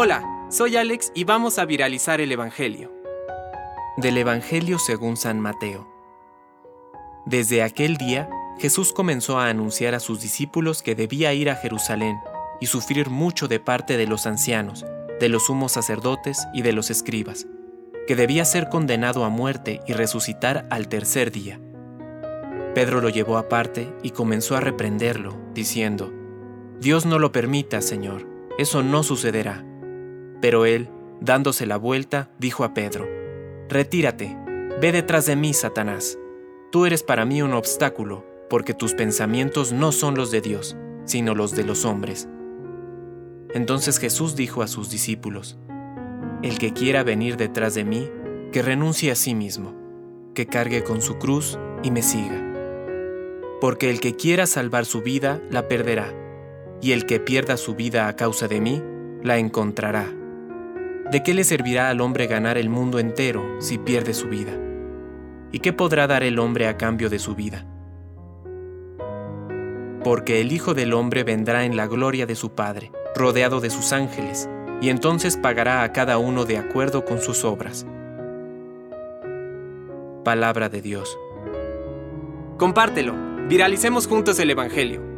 Hola, soy Alex y vamos a viralizar el Evangelio. Del Evangelio según San Mateo. Desde aquel día, Jesús comenzó a anunciar a sus discípulos que debía ir a Jerusalén y sufrir mucho de parte de los ancianos, de los sumos sacerdotes y de los escribas, que debía ser condenado a muerte y resucitar al tercer día. Pedro lo llevó aparte y comenzó a reprenderlo, diciendo, Dios no lo permita, Señor, eso no sucederá. Pero él, dándose la vuelta, dijo a Pedro, Retírate, ve detrás de mí, Satanás. Tú eres para mí un obstáculo, porque tus pensamientos no son los de Dios, sino los de los hombres. Entonces Jesús dijo a sus discípulos, El que quiera venir detrás de mí, que renuncie a sí mismo, que cargue con su cruz y me siga. Porque el que quiera salvar su vida, la perderá, y el que pierda su vida a causa de mí, la encontrará. ¿De qué le servirá al hombre ganar el mundo entero si pierde su vida? ¿Y qué podrá dar el hombre a cambio de su vida? Porque el Hijo del Hombre vendrá en la gloria de su Padre, rodeado de sus ángeles, y entonces pagará a cada uno de acuerdo con sus obras. Palabra de Dios. Compártelo, viralicemos juntos el Evangelio.